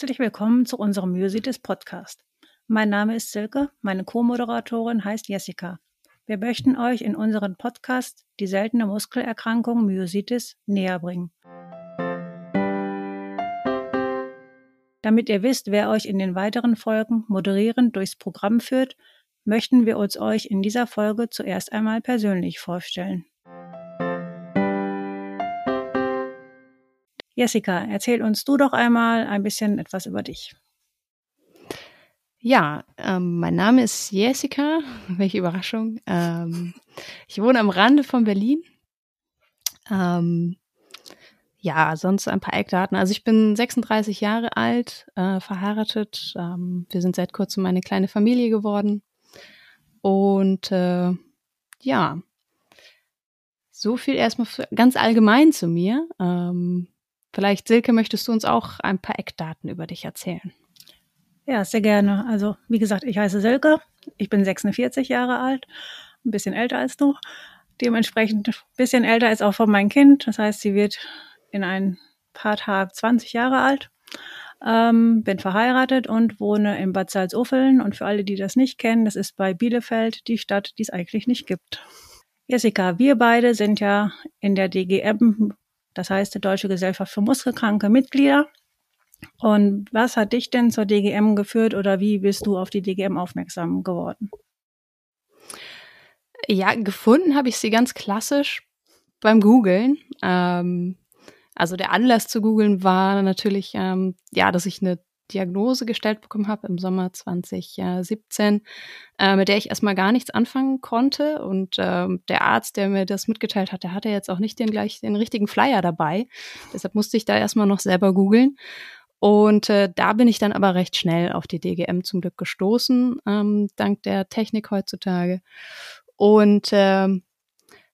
Herzlich willkommen zu unserem Myositis Podcast. Mein Name ist Silke, meine Co-Moderatorin heißt Jessica. Wir möchten euch in unserem Podcast die seltene Muskelerkrankung Myositis näher bringen. Damit ihr wisst, wer euch in den weiteren Folgen moderierend durchs Programm führt, möchten wir uns euch in dieser Folge zuerst einmal persönlich vorstellen. Jessica, erzähl uns du doch einmal ein bisschen etwas über dich. Ja, ähm, mein Name ist Jessica. Welche Überraschung. Ähm, ich wohne am Rande von Berlin. Ähm, ja, sonst ein paar Eckdaten. Also ich bin 36 Jahre alt, äh, verheiratet. Ähm, wir sind seit kurzem eine kleine Familie geworden. Und äh, ja, so viel erstmal ganz allgemein zu mir. Ähm, Vielleicht, Silke, möchtest du uns auch ein paar Eckdaten über dich erzählen? Ja, sehr gerne. Also, wie gesagt, ich heiße Silke. Ich bin 46 Jahre alt, ein bisschen älter als du. Dementsprechend ein bisschen älter als auch von meinem Kind. Das heißt, sie wird in ein paar Tagen 20 Jahre alt. Ähm, bin verheiratet und wohne in Bad Salzuffeln. Und für alle, die das nicht kennen, das ist bei Bielefeld die Stadt, die es eigentlich nicht gibt. Jessica, wir beide sind ja in der DGM das heißt die Deutsche Gesellschaft für Muskelkranke Mitglieder. Und was hat dich denn zur DGM geführt oder wie bist du auf die DGM aufmerksam geworden? Ja, gefunden habe ich sie ganz klassisch beim Googlen. Ähm, also der Anlass zu googeln war natürlich, ähm, ja, dass ich eine Diagnose gestellt bekommen habe im Sommer 2017, äh, mit der ich erstmal gar nichts anfangen konnte. Und ähm, der Arzt, der mir das mitgeteilt hat, der hatte jetzt auch nicht den gleich den richtigen Flyer dabei. Deshalb musste ich da erstmal noch selber googeln. Und äh, da bin ich dann aber recht schnell auf die DGM zum Glück gestoßen, ähm, dank der Technik heutzutage. Und ähm,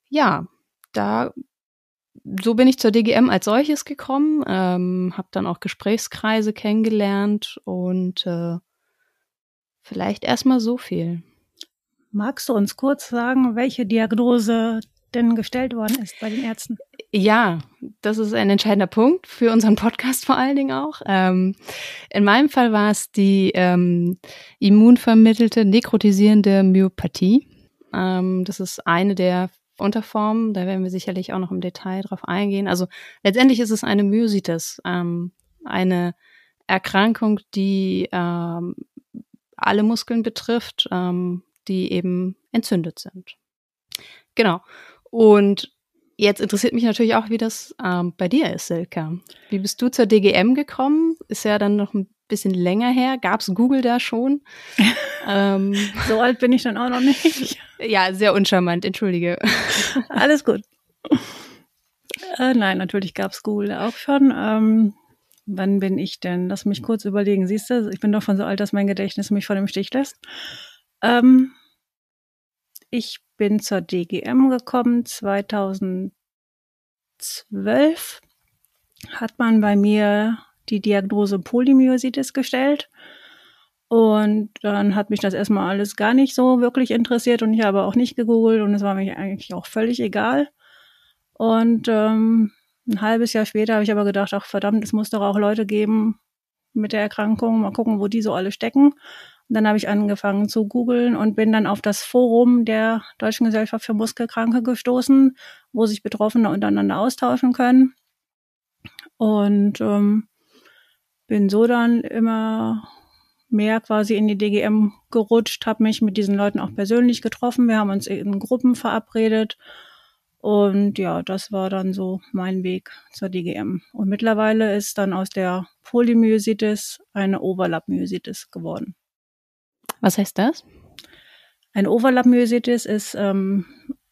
ja, da so bin ich zur DGM als solches gekommen, ähm, habe dann auch Gesprächskreise kennengelernt und äh, vielleicht erstmal so viel. Magst du uns kurz sagen, welche Diagnose denn gestellt worden ist bei den Ärzten? Ja, das ist ein entscheidender Punkt für unseren Podcast vor allen Dingen auch. Ähm, in meinem Fall war es die ähm, immunvermittelte nekrotisierende Myopathie. Ähm, das ist eine der Unterformen. Da werden wir sicherlich auch noch im Detail drauf eingehen. Also letztendlich ist es eine Myositis, ähm, eine Erkrankung, die ähm, alle Muskeln betrifft, ähm, die eben entzündet sind. Genau. Und jetzt interessiert mich natürlich auch, wie das ähm, bei dir ist, Silke. Wie bist du zur DGM gekommen? Ist ja dann noch ein bisschen länger her. Gab es Google da schon? ähm, so alt bin ich dann auch noch nicht. Ja, sehr uncharmant, entschuldige. Alles gut. Äh, nein, natürlich gab es Google auch schon. Ähm, wann bin ich denn? Lass mich kurz überlegen. Siehst du, ich bin doch von so alt, dass mein Gedächtnis mich vor dem Stich lässt. Ähm, ich bin zur DGM gekommen 2012. Hat man bei mir die Diagnose Polymyositis gestellt. Und dann hat mich das erstmal alles gar nicht so wirklich interessiert und ich habe auch nicht gegoogelt und es war mir eigentlich auch völlig egal. Und ähm, ein halbes Jahr später habe ich aber gedacht, ach verdammt, es muss doch auch Leute geben mit der Erkrankung, mal gucken, wo die so alle stecken. Und dann habe ich angefangen zu googeln und bin dann auf das Forum der Deutschen Gesellschaft für Muskelkranke gestoßen, wo sich Betroffene untereinander austauschen können. Und ähm, bin so dann immer mehr quasi in die DGM gerutscht, habe mich mit diesen Leuten auch persönlich getroffen. Wir haben uns in Gruppen verabredet. Und ja, das war dann so mein Weg zur DGM. Und mittlerweile ist dann aus der Polymyositis eine Overlap-Myositis geworden. Was heißt das? Eine Overlap-Myositis ist, ähm,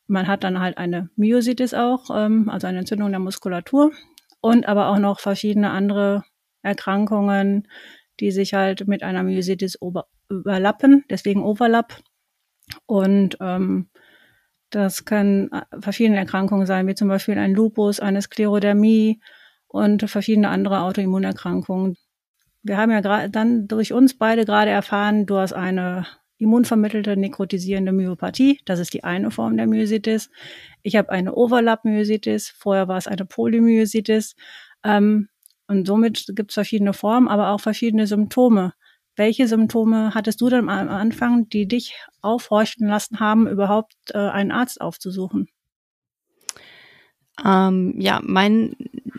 man hat dann halt eine Myositis auch, ähm, also eine Entzündung der Muskulatur und aber auch noch verschiedene andere Erkrankungen, die sich halt mit einer Myositis überlappen, deswegen Overlap. Und ähm, das können äh, verschiedene Erkrankungen sein, wie zum Beispiel ein Lupus, eine Sklerodermie und verschiedene andere Autoimmunerkrankungen. Wir haben ja dann durch uns beide gerade erfahren, du hast eine immunvermittelte nekrotisierende Myopathie. Das ist die eine Form der Myositis. Ich habe eine Overlap-Myositis. Vorher war es eine Polymyositis. Ähm, Und somit gibt es verschiedene Formen, aber auch verschiedene Symptome. Welche Symptome hattest du denn am Anfang, die dich aufhorchen lassen haben, überhaupt äh, einen Arzt aufzusuchen? Ähm, ja, mein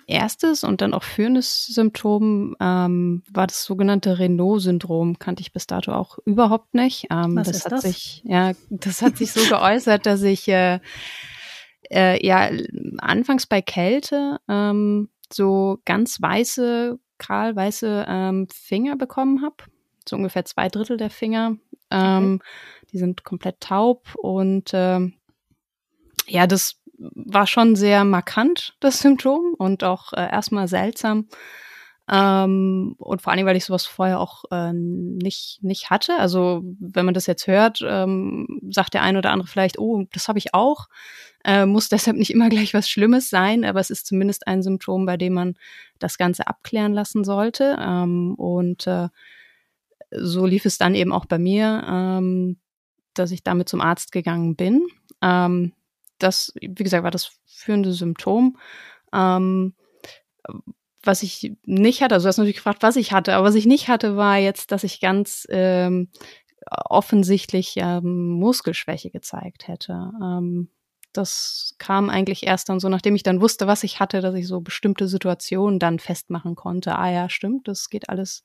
erstes und dann auch führendes Symptom ähm, war das sogenannte Renault-Syndrom. Kannte ich bis dato auch überhaupt nicht. Ähm, Was das ist hat das? sich, ja, das hat sich so geäußert, dass ich äh, äh, ja anfangs bei Kälte ähm, so ganz weiße, kahlweiße ähm, Finger bekommen habe. So ungefähr zwei Drittel der Finger. Ähm, Die sind komplett taub und ähm, ja, das war schon sehr markant, das Symptom, und auch äh, erstmal seltsam. Ähm, und vor allem, weil ich sowas vorher auch äh, nicht, nicht hatte. Also, wenn man das jetzt hört, ähm, sagt der eine oder andere vielleicht, oh, das habe ich auch. Äh, muss deshalb nicht immer gleich was Schlimmes sein, aber es ist zumindest ein Symptom, bei dem man das Ganze abklären lassen sollte. Ähm, und äh, so lief es dann eben auch bei mir, ähm, dass ich damit zum Arzt gegangen bin. Ähm, das, wie gesagt, war das führende Symptom. Was ich nicht hatte, also du hast natürlich gefragt, was ich hatte, aber was ich nicht hatte, war jetzt, dass ich ganz ähm, offensichtlich ähm, Muskelschwäche gezeigt hätte. Ähm, das kam eigentlich erst dann so, nachdem ich dann wusste, was ich hatte, dass ich so bestimmte Situationen dann festmachen konnte. Ah ja, stimmt, das geht alles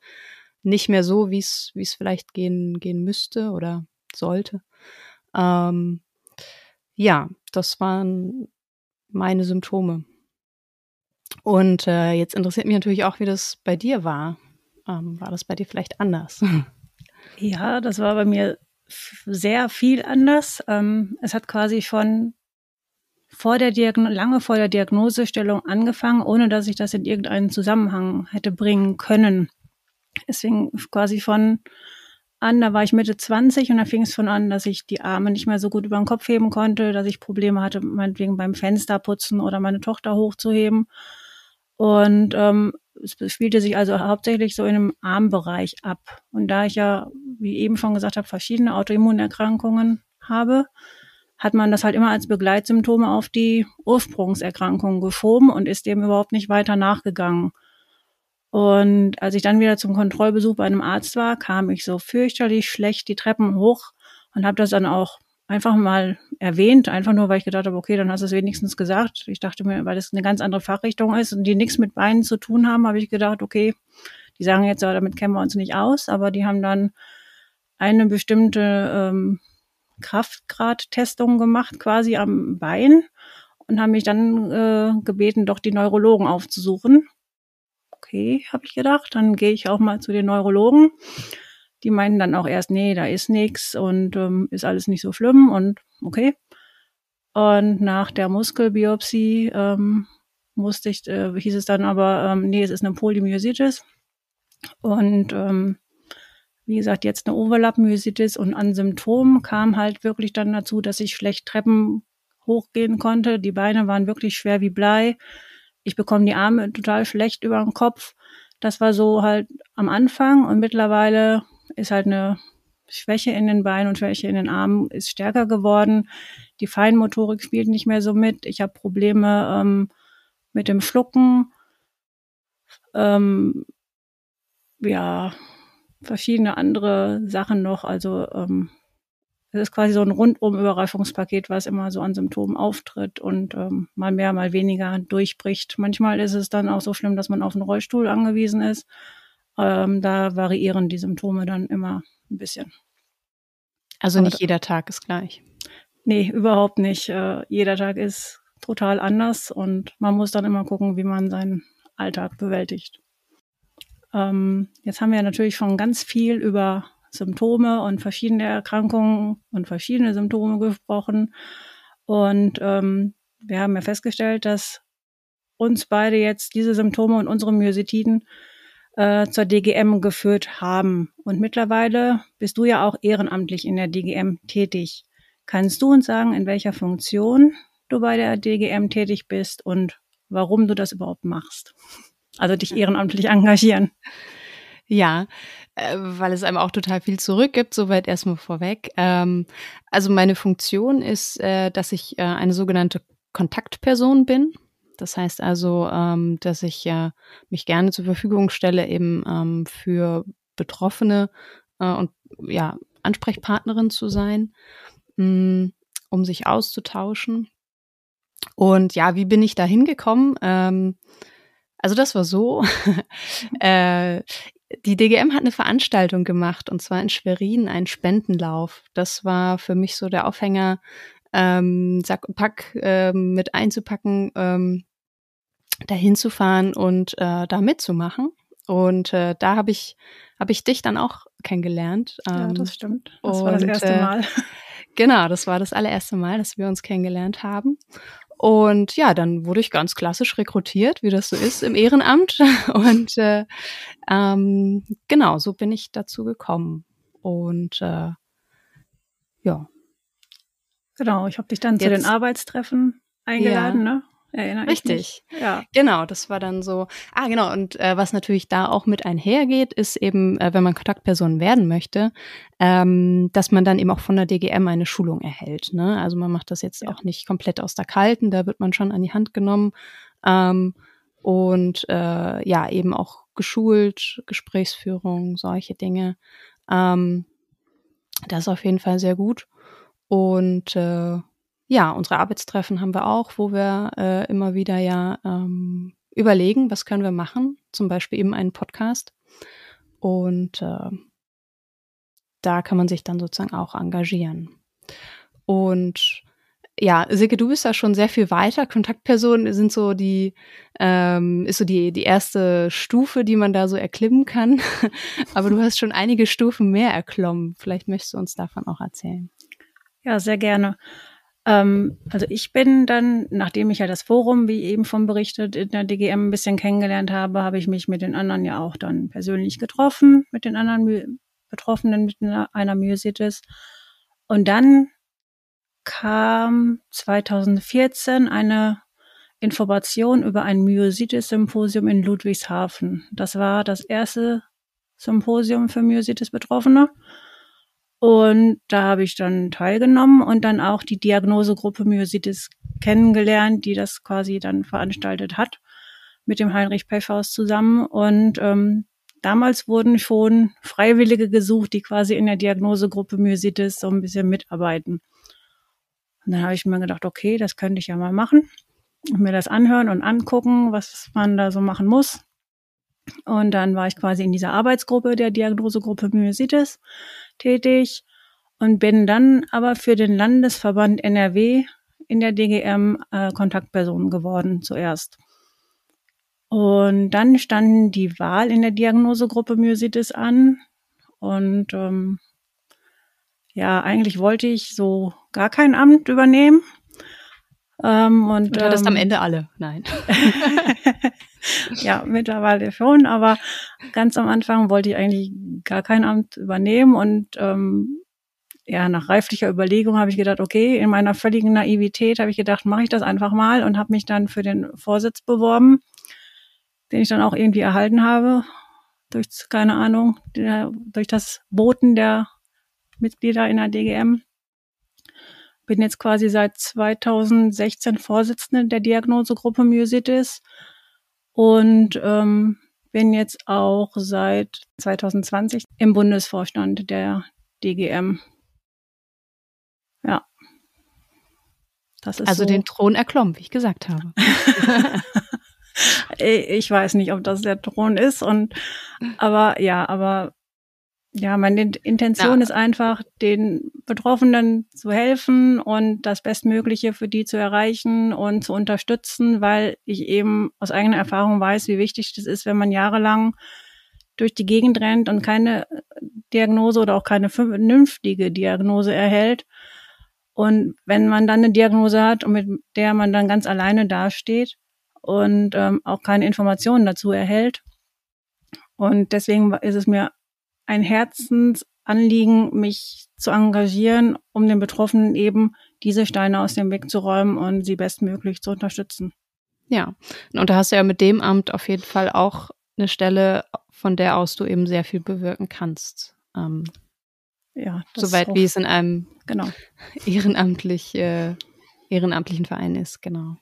nicht mehr so, wie es wie es vielleicht gehen gehen müsste oder sollte. Ähm, ja, das waren meine Symptome. Und äh, jetzt interessiert mich natürlich auch, wie das bei dir war. Ähm, war das bei dir vielleicht anders? Ja, das war bei mir sehr viel anders. Ähm, es hat quasi schon vor der Diagno lange vor der Diagnosestellung angefangen, ohne dass ich das in irgendeinen Zusammenhang hätte bringen können. Deswegen quasi von an, da war ich Mitte 20 und da fing es von an, dass ich die Arme nicht mehr so gut über den Kopf heben konnte, dass ich Probleme hatte, meinetwegen beim Fensterputzen oder meine Tochter hochzuheben. Und ähm, es spielte sich also hauptsächlich so in einem Armbereich ab. Und da ich ja, wie eben schon gesagt habe, verschiedene Autoimmunerkrankungen habe, hat man das halt immer als Begleitsymptome auf die Ursprungserkrankung geschoben und ist dem überhaupt nicht weiter nachgegangen. Und als ich dann wieder zum Kontrollbesuch bei einem Arzt war, kam ich so fürchterlich schlecht die Treppen hoch und habe das dann auch einfach mal erwähnt, einfach nur, weil ich gedacht habe, okay, dann hast du es wenigstens gesagt. Ich dachte mir, weil das eine ganz andere Fachrichtung ist und die nichts mit Beinen zu tun haben, habe ich gedacht, okay, die sagen jetzt, ja, damit kennen wir uns nicht aus, aber die haben dann eine bestimmte ähm, Kraftgrad-Testung gemacht, quasi am Bein und haben mich dann äh, gebeten, doch die Neurologen aufzusuchen okay, habe ich gedacht. Dann gehe ich auch mal zu den Neurologen. Die meinten dann auch erst, nee, da ist nichts und ähm, ist alles nicht so schlimm und okay. Und nach der Muskelbiopsie ähm, musste ich, äh, hieß es dann aber, ähm, nee, es ist eine Polymyositis. Und ähm, wie gesagt, jetzt eine Overlap-Myositis und an Symptomen kam halt wirklich dann dazu, dass ich schlecht Treppen hochgehen konnte. Die Beine waren wirklich schwer wie Blei ich bekomme die Arme total schlecht über den Kopf. Das war so halt am Anfang und mittlerweile ist halt eine Schwäche in den Beinen und Schwäche in den Armen ist stärker geworden. Die Feinmotorik spielt nicht mehr so mit. Ich habe Probleme ähm, mit dem Schlucken. Ähm, ja, verschiedene andere Sachen noch. Also ähm, es ist quasi so ein Rundum-Überraschungspaket, was immer so an Symptomen auftritt und ähm, mal mehr, mal weniger durchbricht. Manchmal ist es dann auch so schlimm, dass man auf einen Rollstuhl angewiesen ist. Ähm, da variieren die Symptome dann immer ein bisschen. Also nicht jeder Tag ist gleich. Nee, überhaupt nicht. Äh, jeder Tag ist total anders und man muss dann immer gucken, wie man seinen Alltag bewältigt. Ähm, jetzt haben wir natürlich schon ganz viel über Symptome und verschiedene Erkrankungen und verschiedene Symptome gesprochen. Und ähm, wir haben ja festgestellt, dass uns beide jetzt diese Symptome und unsere Myositiden äh, zur DGM geführt haben. Und mittlerweile bist du ja auch ehrenamtlich in der DGM tätig. Kannst du uns sagen, in welcher Funktion du bei der DGM tätig bist und warum du das überhaupt machst? Also dich ehrenamtlich engagieren. Ja, äh, weil es einem auch total viel zurückgibt, soweit erstmal vorweg. Ähm, also meine Funktion ist, äh, dass ich äh, eine sogenannte Kontaktperson bin. Das heißt also, ähm, dass ich äh, mich gerne zur Verfügung stelle, eben ähm, für Betroffene äh, und ja, Ansprechpartnerin zu sein, mh, mm, um sich auszutauschen. Und ja, wie bin ich da hingekommen? Ähm, also das war so. äh, die DGM hat eine Veranstaltung gemacht und zwar in Schwerin, ein Spendenlauf. Das war für mich so der Aufhänger, ähm, Sack und Pack ähm, mit einzupacken, ähm, dahin zu fahren und äh, da mitzumachen. Und äh, da habe ich habe ich dich dann auch kennengelernt. ja, das ähm, stimmt. Das und, war das erste äh, Mal. Äh, genau, das war das allererste Mal, dass wir uns kennengelernt haben. Und ja, dann wurde ich ganz klassisch rekrutiert, wie das so ist im Ehrenamt. Und äh, ähm, genau, so bin ich dazu gekommen. Und äh, ja. Genau, ich habe dich dann Jetzt, zu den Arbeitstreffen eingeladen, ja. ne? Erinnere Richtig. Ja. Genau, das war dann so. Ah, genau. Und äh, was natürlich da auch mit einhergeht, ist eben, äh, wenn man Kontaktperson werden möchte, ähm, dass man dann eben auch von der DGM eine Schulung erhält. Ne? Also man macht das jetzt ja. auch nicht komplett aus der Kalten, da wird man schon an die Hand genommen. Ähm, und äh, ja, eben auch geschult, Gesprächsführung, solche Dinge. Ähm, das ist auf jeden Fall sehr gut. Und äh, ja, unsere Arbeitstreffen haben wir auch, wo wir äh, immer wieder ja ähm, überlegen, was können wir machen, zum Beispiel eben einen Podcast. Und äh, da kann man sich dann sozusagen auch engagieren. Und ja, Silke, du bist da schon sehr viel weiter. Kontaktpersonen sind so die, ähm, ist so die, die erste Stufe, die man da so erklimmen kann. Aber du hast schon einige Stufen mehr erklommen. Vielleicht möchtest du uns davon auch erzählen. Ja, sehr gerne. Ähm, also ich bin dann, nachdem ich ja das Forum, wie eben von berichtet, in der DGM ein bisschen kennengelernt habe, habe ich mich mit den anderen ja auch dann persönlich getroffen, mit den anderen My Betroffenen mit einer Myositis. Und dann kam 2014 eine Information über ein Myositis-Symposium in Ludwigshafen. Das war das erste Symposium für Myositis-Betroffene. Und da habe ich dann teilgenommen und dann auch die Diagnosegruppe Myositis kennengelernt, die das quasi dann veranstaltet hat mit dem Heinrich Peffhaus zusammen. Und ähm, damals wurden schon Freiwillige gesucht, die quasi in der Diagnosegruppe Myositis so ein bisschen mitarbeiten. Und dann habe ich mir gedacht, okay, das könnte ich ja mal machen und mir das anhören und angucken, was man da so machen muss. Und dann war ich quasi in dieser Arbeitsgruppe der Diagnosegruppe Myositis tätig und bin dann aber für den Landesverband NRW in der DGM äh, Kontaktperson geworden zuerst. Und dann stand die Wahl in der Diagnosegruppe Myositis an. Und ähm, ja, eigentlich wollte ich so gar kein Amt übernehmen. Ähm, und du hattest ähm, am Ende alle, nein. ja, mittlerweile schon, aber ganz am Anfang wollte ich eigentlich gar kein Amt übernehmen und ähm, ja, nach reiflicher Überlegung habe ich gedacht, okay, in meiner völligen Naivität habe ich gedacht, mache ich das einfach mal und habe mich dann für den Vorsitz beworben, den ich dann auch irgendwie erhalten habe durch keine Ahnung, der, durch das Boten der Mitglieder in der DGM. Bin jetzt quasi seit 2016 Vorsitzende der Diagnosegruppe Myositis und ähm, bin jetzt auch seit 2020 im Bundesvorstand der DGM. Ja. Das ist also so. den Thron erklommen, wie ich gesagt habe. ich weiß nicht, ob das der Thron ist und aber ja, aber ja, meine Intention ja. ist einfach, den Betroffenen zu helfen und das Bestmögliche für die zu erreichen und zu unterstützen, weil ich eben aus eigener Erfahrung weiß, wie wichtig das ist, wenn man jahrelang durch die Gegend rennt und keine Diagnose oder auch keine vernünftige Diagnose erhält. Und wenn man dann eine Diagnose hat und mit der man dann ganz alleine dasteht und ähm, auch keine Informationen dazu erhält. Und deswegen ist es mir ein Herzensanliegen, mich zu engagieren, um den Betroffenen eben diese Steine aus dem Weg zu räumen und sie bestmöglich zu unterstützen. Ja, und da hast du ja mit dem Amt auf jeden Fall auch eine Stelle, von der aus du eben sehr viel bewirken kannst. Ähm, ja, soweit wie es in einem genau. ehrenamtlich, äh, ehrenamtlichen Verein ist, genau.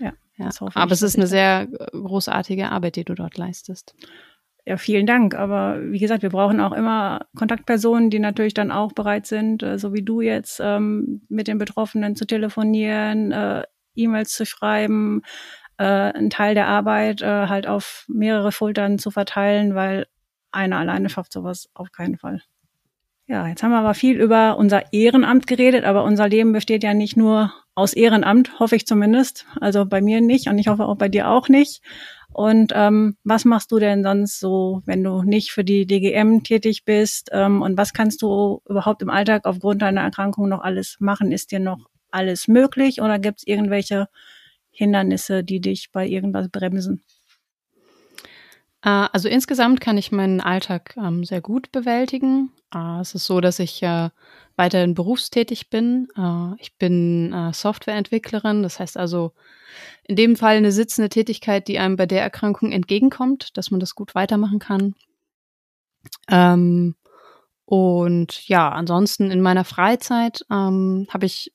Ja. ja. Aber es ist eine sehr großartige Arbeit, die du dort leistest. Ja, vielen Dank. Aber wie gesagt, wir brauchen auch immer Kontaktpersonen, die natürlich dann auch bereit sind, äh, so wie du jetzt, ähm, mit den Betroffenen zu telefonieren, äh, E-Mails zu schreiben, äh, einen Teil der Arbeit äh, halt auf mehrere Schultern zu verteilen, weil einer alleine schafft sowas auf keinen Fall. Ja, jetzt haben wir aber viel über unser Ehrenamt geredet, aber unser Leben besteht ja nicht nur aus Ehrenamt, hoffe ich zumindest. Also bei mir nicht und ich hoffe auch bei dir auch nicht. Und ähm, was machst du denn sonst so, wenn du nicht für die DGM tätig bist? Ähm, und was kannst du überhaupt im Alltag aufgrund deiner Erkrankung noch alles machen? Ist dir noch alles möglich oder gibt es irgendwelche Hindernisse, die dich bei irgendwas bremsen? Äh, also insgesamt kann ich meinen Alltag ähm, sehr gut bewältigen. Äh, es ist so, dass ich äh, weiterhin berufstätig bin. Äh, ich bin äh, Softwareentwicklerin, das heißt also in dem Fall eine sitzende Tätigkeit, die einem bei der Erkrankung entgegenkommt, dass man das gut weitermachen kann. Ähm, und ja, ansonsten in meiner Freizeit ähm, habe ich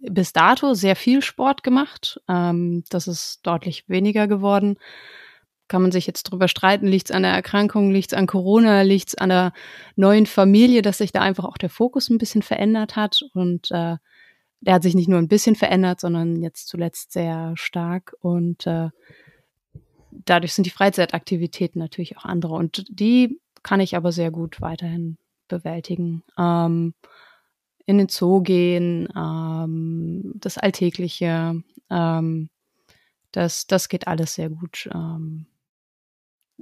bis dato sehr viel Sport gemacht. Ähm, das ist deutlich weniger geworden. Kann man sich jetzt drüber streiten, liegt es an der Erkrankung, liegt es an Corona, liegt es an der neuen Familie, dass sich da einfach auch der Fokus ein bisschen verändert hat. Und äh, der hat sich nicht nur ein bisschen verändert, sondern jetzt zuletzt sehr stark. Und äh, dadurch sind die Freizeitaktivitäten natürlich auch andere. Und die kann ich aber sehr gut weiterhin bewältigen. Ähm, in den Zoo gehen, ähm, das Alltägliche, ähm, das, das geht alles sehr gut. Ähm,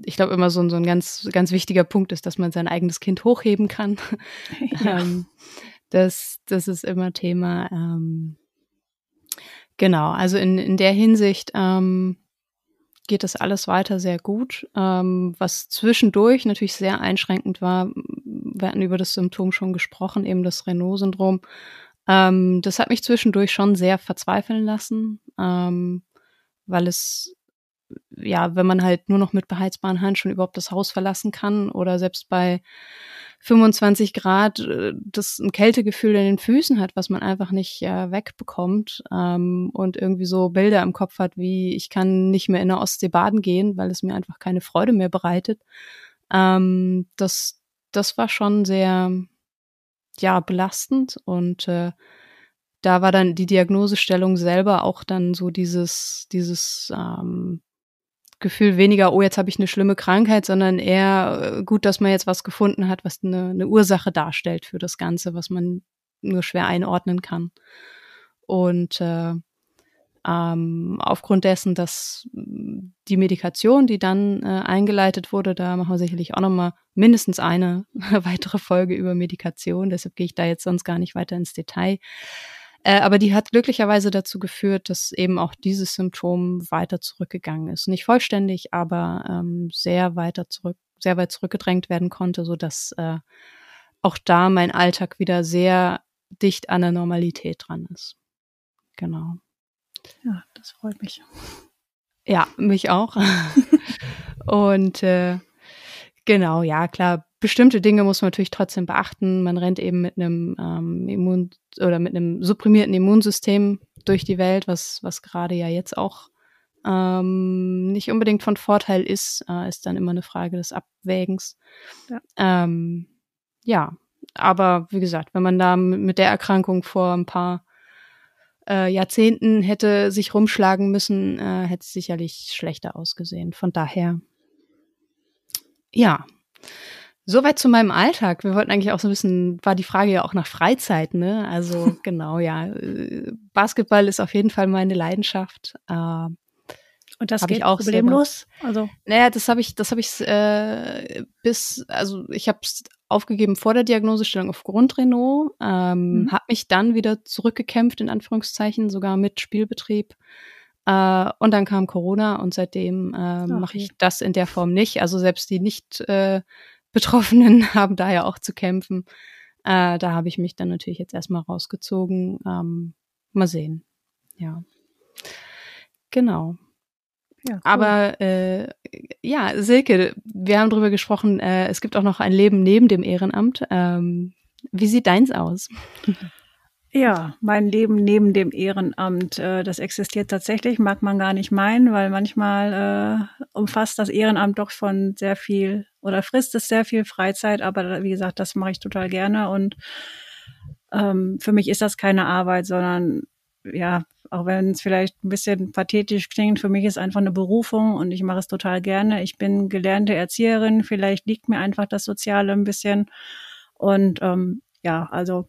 ich glaube, immer so, so ein ganz, ganz wichtiger Punkt ist, dass man sein eigenes Kind hochheben kann. Ja. ähm, das, das ist immer Thema. Ähm, genau, also in, in der Hinsicht ähm, geht das alles weiter sehr gut. Ähm, was zwischendurch natürlich sehr einschränkend war, wir hatten über das Symptom schon gesprochen, eben das Renault-Syndrom. Ähm, das hat mich zwischendurch schon sehr verzweifeln lassen, ähm, weil es ja, wenn man halt nur noch mit beheizbaren Handschuhen überhaupt das Haus verlassen kann oder selbst bei 25 Grad äh, das ein Kältegefühl in den Füßen hat, was man einfach nicht äh, wegbekommt ähm, und irgendwie so Bilder im Kopf hat, wie ich kann nicht mehr in der Ostsee baden gehen, weil es mir einfach keine Freude mehr bereitet. Ähm, das, das war schon sehr, ja, belastend und äh, da war dann die Diagnosestellung selber auch dann so dieses, dieses ähm, Gefühl weniger, oh, jetzt habe ich eine schlimme Krankheit, sondern eher äh, gut, dass man jetzt was gefunden hat, was eine, eine Ursache darstellt für das Ganze, was man nur schwer einordnen kann. Und äh, ähm, aufgrund dessen, dass die Medikation, die dann äh, eingeleitet wurde, da machen wir sicherlich auch nochmal mindestens eine weitere Folge über Medikation. Deshalb gehe ich da jetzt sonst gar nicht weiter ins Detail. Äh, aber die hat glücklicherweise dazu geführt, dass eben auch dieses Symptom weiter zurückgegangen ist. Nicht vollständig, aber ähm, sehr weiter zurück, sehr weit zurückgedrängt werden konnte, so dass äh, auch da mein Alltag wieder sehr dicht an der Normalität dran ist. Genau. Ja, das freut mich. Ja, mich auch. Und äh, genau, ja, klar, bestimmte Dinge muss man natürlich trotzdem beachten. Man rennt eben mit einem ähm, Immun oder mit einem supprimierten Immunsystem durch die Welt, was, was gerade ja jetzt auch ähm, nicht unbedingt von Vorteil ist, äh, ist dann immer eine Frage des Abwägens. Ja. Ähm, ja, aber wie gesagt, wenn man da mit der Erkrankung vor ein paar äh, Jahrzehnten hätte sich rumschlagen müssen, äh, hätte es sicherlich schlechter ausgesehen. Von daher, ja. Soweit zu meinem Alltag. Wir wollten eigentlich auch so ein bisschen, war die Frage ja auch nach Freizeit, ne? Also genau, ja. Basketball ist auf jeden Fall meine Leidenschaft. Äh, und das geht ich auch problemlos? Also naja, das habe ich, das habe ich äh, bis, also ich habe es aufgegeben vor der Diagnosestellung aufgrund Renault, ähm, mhm. habe mich dann wieder zurückgekämpft in Anführungszeichen, sogar mit Spielbetrieb. Äh, und dann kam Corona und seitdem äh, okay. mache ich das in der Form nicht. Also selbst die nicht äh, Betroffenen haben da ja auch zu kämpfen. Äh, da habe ich mich dann natürlich jetzt erstmal rausgezogen. Ähm, mal sehen. Ja. Genau. Ja, cool. Aber äh, ja, Silke, wir haben darüber gesprochen, äh, es gibt auch noch ein Leben neben dem Ehrenamt. Ähm, wie sieht deins aus? Ja, mein Leben neben dem Ehrenamt, äh, das existiert tatsächlich, mag man gar nicht meinen, weil manchmal äh, umfasst das Ehrenamt doch von sehr viel oder frisst es sehr viel Freizeit, aber wie gesagt, das mache ich total gerne und ähm, für mich ist das keine Arbeit, sondern ja, auch wenn es vielleicht ein bisschen pathetisch klingt, für mich ist einfach eine Berufung und ich mache es total gerne. Ich bin gelernte Erzieherin, vielleicht liegt mir einfach das Soziale ein bisschen und ähm, ja, also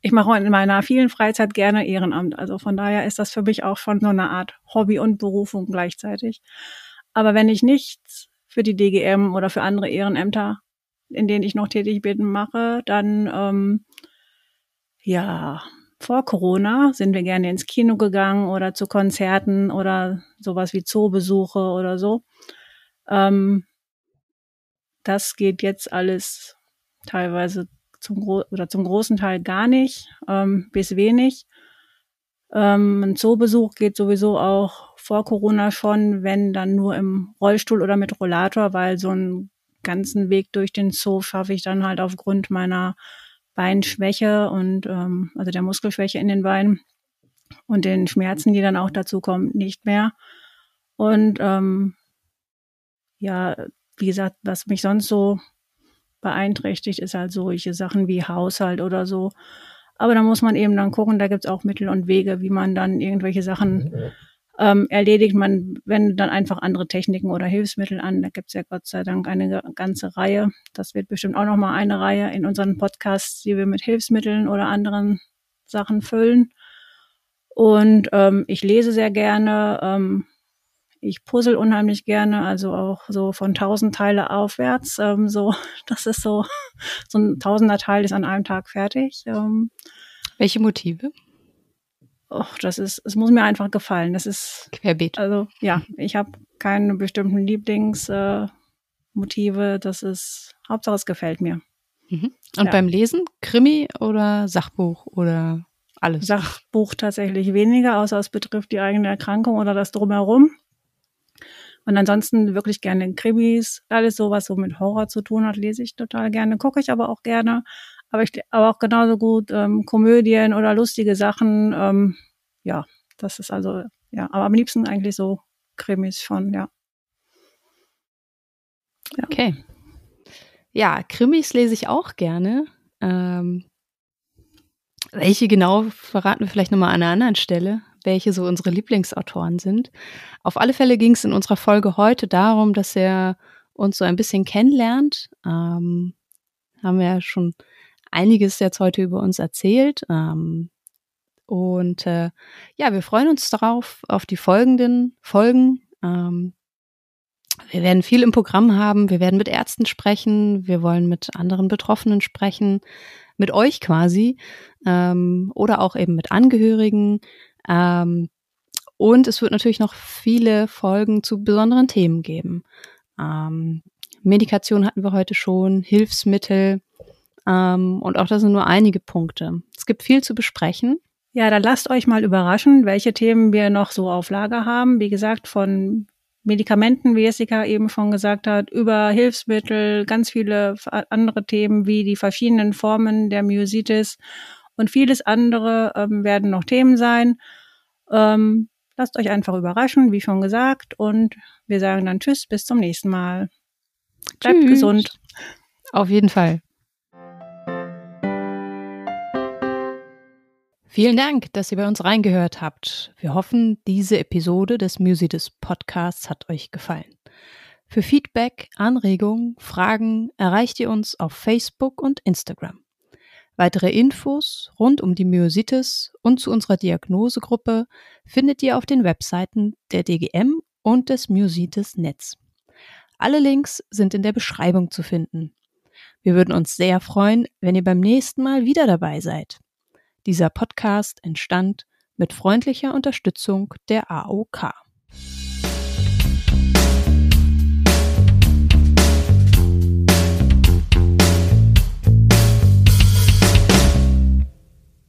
ich mache in meiner vielen Freizeit gerne Ehrenamt. Also von daher ist das für mich auch schon so eine Art Hobby und Berufung gleichzeitig. Aber wenn ich nichts für die DGM oder für andere Ehrenämter, in denen ich noch tätig bin, mache, dann ähm, ja, vor Corona sind wir gerne ins Kino gegangen oder zu Konzerten oder sowas wie Zoobesuche oder so. Ähm, das geht jetzt alles teilweise zum, Gro oder zum großen Teil gar nicht, ähm, bis wenig. Ähm, ein Zoobesuch geht sowieso auch vor Corona schon, wenn dann nur im Rollstuhl oder mit Rollator, weil so einen ganzen Weg durch den Zoo schaffe ich dann halt aufgrund meiner Beinschwäche und ähm, also der Muskelschwäche in den Beinen und den Schmerzen, die dann auch dazu kommen, nicht mehr. Und ähm, ja, wie gesagt, was mich sonst so beeinträchtigt, ist halt solche Sachen wie Haushalt oder so. Aber da muss man eben dann gucken, da gibt's auch Mittel und Wege, wie man dann irgendwelche Sachen ähm, erledigt. Man wendet dann einfach andere Techniken oder Hilfsmittel an. Da gibt's ja Gott sei Dank eine ganze Reihe. Das wird bestimmt auch nochmal eine Reihe in unseren Podcasts, die wir mit Hilfsmitteln oder anderen Sachen füllen. Und ähm, ich lese sehr gerne. Ähm, ich puzzle unheimlich gerne, also auch so von tausend Teile aufwärts. Ähm, so, das ist so, so ein tausender Teil ist an einem Tag fertig. Ähm, Welche Motive? Och, das ist, es muss mir einfach gefallen. Das ist querbeet. Also ja, ich habe keine bestimmten Lieblingsmotive. Äh, das ist Hauptsache es gefällt mir. Mhm. Und ja. beim Lesen Krimi oder Sachbuch oder alles? Sachbuch tatsächlich weniger, außer es betrifft die eigene Erkrankung oder das drumherum. Und ansonsten wirklich gerne Krimis, alles so, was so mit Horror zu tun hat, lese ich total gerne, gucke ich aber auch gerne. Aber ich aber auch genauso gut ähm, Komödien oder lustige Sachen. Ähm, ja, das ist also, ja, aber am liebsten eigentlich so Krimis schon, ja. ja. Okay. Ja, Krimis lese ich auch gerne. Ähm, welche genau verraten wir vielleicht nochmal an einer anderen Stelle welche so unsere Lieblingsautoren sind. Auf alle Fälle ging es in unserer Folge heute darum, dass er uns so ein bisschen kennenlernt. Ähm, haben wir ja schon einiges jetzt heute über uns erzählt. Ähm, und äh, ja, wir freuen uns darauf, auf die folgenden Folgen. Ähm, wir werden viel im Programm haben. Wir werden mit Ärzten sprechen. Wir wollen mit anderen Betroffenen sprechen. Mit euch quasi. Ähm, oder auch eben mit Angehörigen. Ähm, und es wird natürlich noch viele Folgen zu besonderen Themen geben. Ähm, Medikation hatten wir heute schon, Hilfsmittel ähm, und auch das sind nur einige Punkte. Es gibt viel zu besprechen. Ja, dann lasst euch mal überraschen, welche Themen wir noch so auf Lager haben. Wie gesagt, von Medikamenten, wie Jessica eben schon gesagt hat, über Hilfsmittel, ganz viele andere Themen wie die verschiedenen Formen der Myositis und vieles andere ähm, werden noch Themen sein. Ähm, lasst euch einfach überraschen, wie schon gesagt. Und wir sagen dann Tschüss, bis zum nächsten Mal. Bleibt tschüss. gesund. Auf jeden Fall. Vielen Dank, dass ihr bei uns reingehört habt. Wir hoffen, diese Episode des Musitis Podcasts hat euch gefallen. Für Feedback, Anregungen, Fragen erreicht ihr uns auf Facebook und Instagram. Weitere Infos rund um die Myositis und zu unserer Diagnosegruppe findet ihr auf den Webseiten der DGM und des Myositis Netz. Alle Links sind in der Beschreibung zu finden. Wir würden uns sehr freuen, wenn ihr beim nächsten Mal wieder dabei seid. Dieser Podcast entstand mit freundlicher Unterstützung der AOK.